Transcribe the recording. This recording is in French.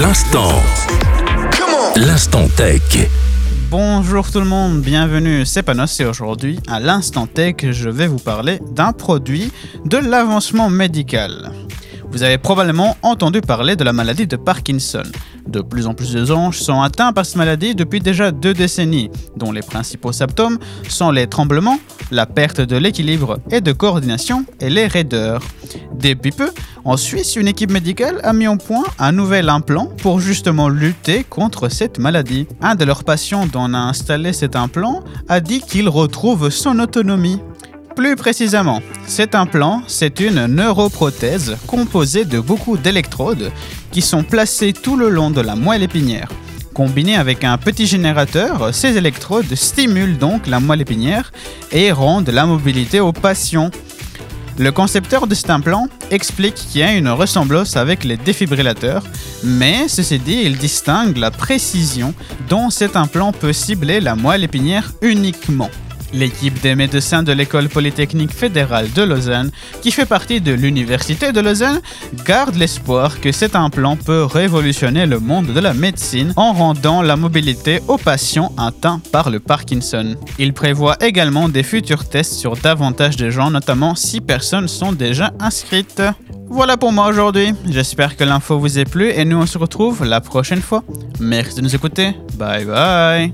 L'instant. L'instant tech. Bonjour tout le monde, bienvenue, c'est Panos et aujourd'hui, à l'instant tech, je vais vous parler d'un produit de l'avancement médical. Vous avez probablement entendu parler de la maladie de Parkinson. De plus en plus de gens sont atteints par cette maladie depuis déjà deux décennies, dont les principaux symptômes sont les tremblements, la perte de l'équilibre et de coordination et les raideurs. Depuis peu, en Suisse, une équipe médicale a mis au point un nouvel implant pour justement lutter contre cette maladie. Un de leurs patients dont on a installé cet implant a dit qu'il retrouve son autonomie. Plus précisément, cet implant, c'est une neuroprothèse composée de beaucoup d'électrodes qui sont placées tout le long de la moelle épinière. Combiné avec un petit générateur, ces électrodes stimulent donc la moelle épinière et rendent la mobilité au patient. Le concepteur de cet implant explique qu'il y a une ressemblance avec les défibrillateurs, mais ceci dit, il distingue la précision dont cet implant peut cibler la moelle épinière uniquement. L'équipe des médecins de l'école polytechnique fédérale de Lausanne, qui fait partie de l'université de Lausanne, garde l'espoir que cet implant peut révolutionner le monde de la médecine en rendant la mobilité aux patients atteints par le Parkinson. Il prévoit également des futurs tests sur davantage de gens, notamment si personnes sont déjà inscrites. Voilà pour moi aujourd'hui. J'espère que l'info vous a plu et nous on se retrouve la prochaine fois. Merci de nous écouter. Bye bye.